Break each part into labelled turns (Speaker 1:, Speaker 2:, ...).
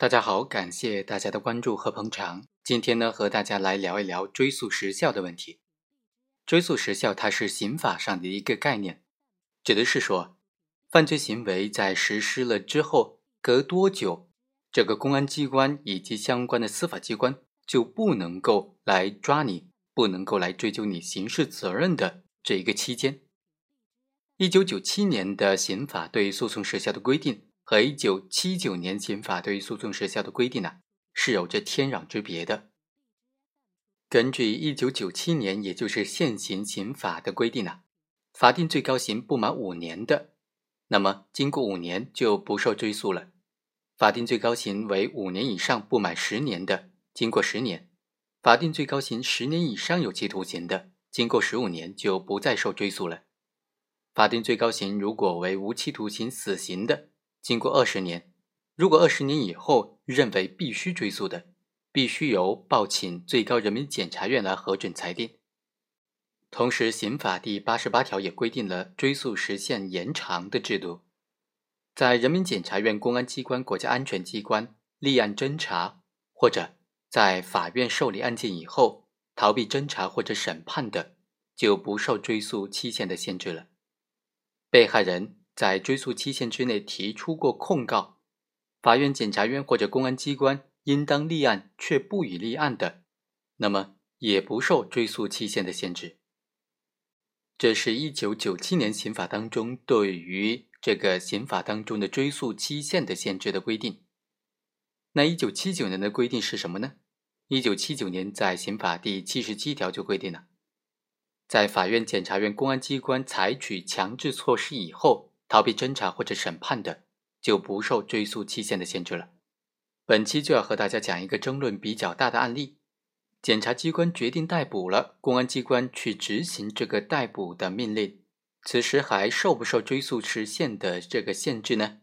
Speaker 1: 大家好，感谢大家的关注和捧场。今天呢，和大家来聊一聊追诉时效的问题。追诉时效，它是刑法上的一个概念，指的是说，犯罪行为在实施了之后，隔多久，这个公安机关以及相关的司法机关就不能够来抓你，不能够来追究你刑事责任的这一个期间。一九九七年的刑法对诉讼时效的规定和一九七九年刑法对于诉讼时效的规定呢，是有着天壤之别的。根据一九九七年，也就是现行刑法的规定呢，法定最高刑不满五年的，那么经过五年就不受追诉了；法定最高刑为五年以上不满十年的，经过十年；法定最高刑十年以上有期徒刑的，经过十五年就不再受追诉了。法定最高刑如果为无期徒刑、死刑的，经过二十年，如果二十年以后认为必须追诉的，必须由报请最高人民检察院来核准裁定。同时，刑法第八十八条也规定了追诉时限延长的制度，在人民检察院、公安机关、国家安全机关立案侦查，或者在法院受理案件以后逃避侦查或者审判的，就不受追诉期限的限制了。被害人在追诉期限之内提出过控告，法院、检察院或者公安机关应当立案却不予立案的，那么也不受追诉期限的限制。这是一九九七年刑法当中对于这个刑法当中的追诉期限的限制的规定。那一九七九年的规定是什么呢？一九七九年在刑法第七十七条就规定了。在法院、检察院、公安机关采取强制措施以后，逃避侦查或者审判的，就不受追诉期限的限制了。本期就要和大家讲一个争论比较大的案例：检察机关决定逮捕了，公安机关去执行这个逮捕的命令，此时还受不受追诉时限的这个限制呢？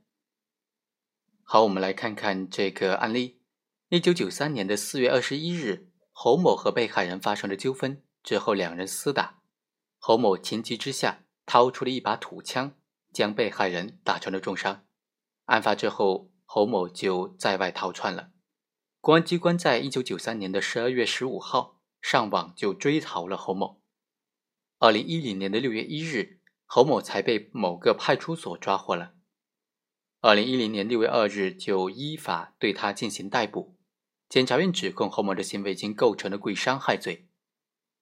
Speaker 1: 好，我们来看看这个案例：一九九三年的四月二十一日，侯某和被害人发生了纠纷。之后，两人厮打，侯某情急之下掏出了一把土枪，将被害人打成了重伤。案发之后，侯某就在外逃窜了。公安机关在一九九三年的十二月十五号上网就追逃了侯某。二零一零年的六月一日，侯某才被某个派出所抓获了。二零一零年六月二日，就依法对他进行逮捕。检察院指控侯某的行为已经构成了故意伤害罪。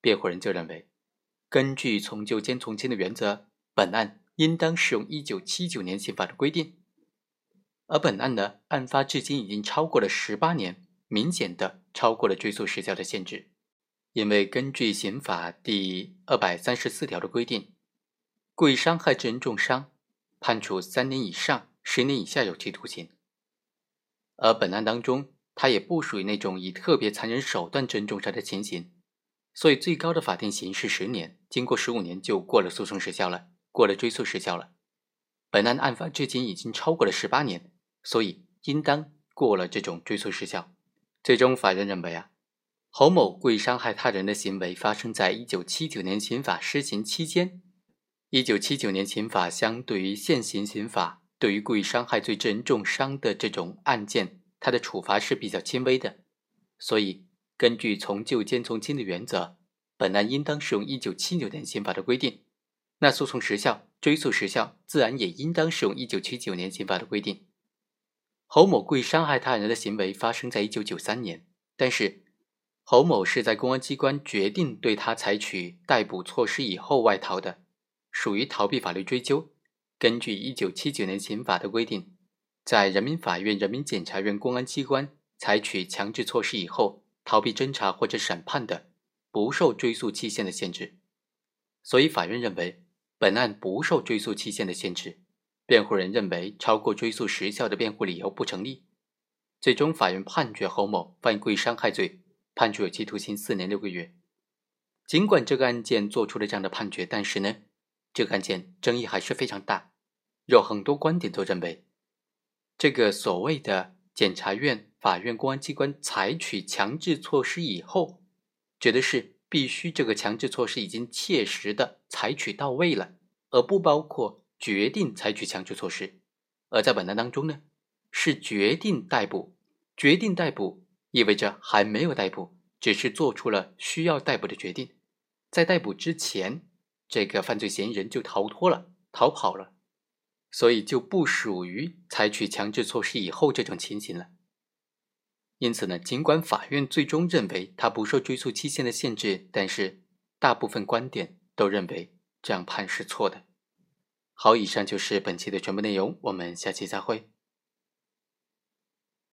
Speaker 1: 辩护人就认为，根据从旧兼从轻的原则，本案应当适用一九七九年刑法的规定。而本案呢，案发至今已经超过了十八年，明显的超过了追诉时效的限制。因为根据刑法第二百三十四条的规定，故意伤害致人重伤，判处三年以上十年以下有期徒刑。而本案当中，他也不属于那种以特别残忍手段致人重伤的情形。所以最高的法定刑是十年，经过十五年就过了诉讼时效了，过了追诉时效了。本案案发至今已经超过了十八年，所以应当过了这种追诉时效。最终，法院认为啊，侯某故意伤害他人的行为发生在一九七九年刑法施行期间。一九七九年刑法相对于现行刑法，对于故意伤害罪致人重伤的这种案件，它的处罚是比较轻微的，所以。根据从旧兼从轻的原则，本案应当适用一九七九年刑法的规定，那诉讼时效、追诉时效自然也应当适用一九七九年刑法的规定。侯某故意伤害他人的行为发生在一九九三年，但是侯某是在公安机关决定对他采取逮捕措施以后外逃的，属于逃避法律追究。根据一九七九年刑法的规定，在人民法院、人民检察院、公安机关采取强制措施以后。逃避侦查或者审判的，不受追诉期限的限制，所以法院认为本案不受追诉期限的限制。辩护人认为超过追诉时效的辩护理由不成立。最终，法院判决侯某犯故意伤害罪，判处有期徒刑四年六个月。尽管这个案件做出了这样的判决，但是呢，这个案件争议还是非常大，有很多观点都认为，这个所谓的检察院。法院、公安机关采取强制措施以后，指的是必须这个强制措施已经切实的采取到位了，而不包括决定采取强制措施。而在本案当中呢，是决定逮捕，决定逮捕意味着还没有逮捕，只是做出了需要逮捕的决定。在逮捕之前，这个犯罪嫌疑人就逃脱了、逃跑了，所以就不属于采取强制措施以后这种情形了。因此呢，尽管法院最终认为他不受追诉期限的限制，但是大部分观点都认为这样判是错的。好，以上就是本期的全部内容，我们下期再会。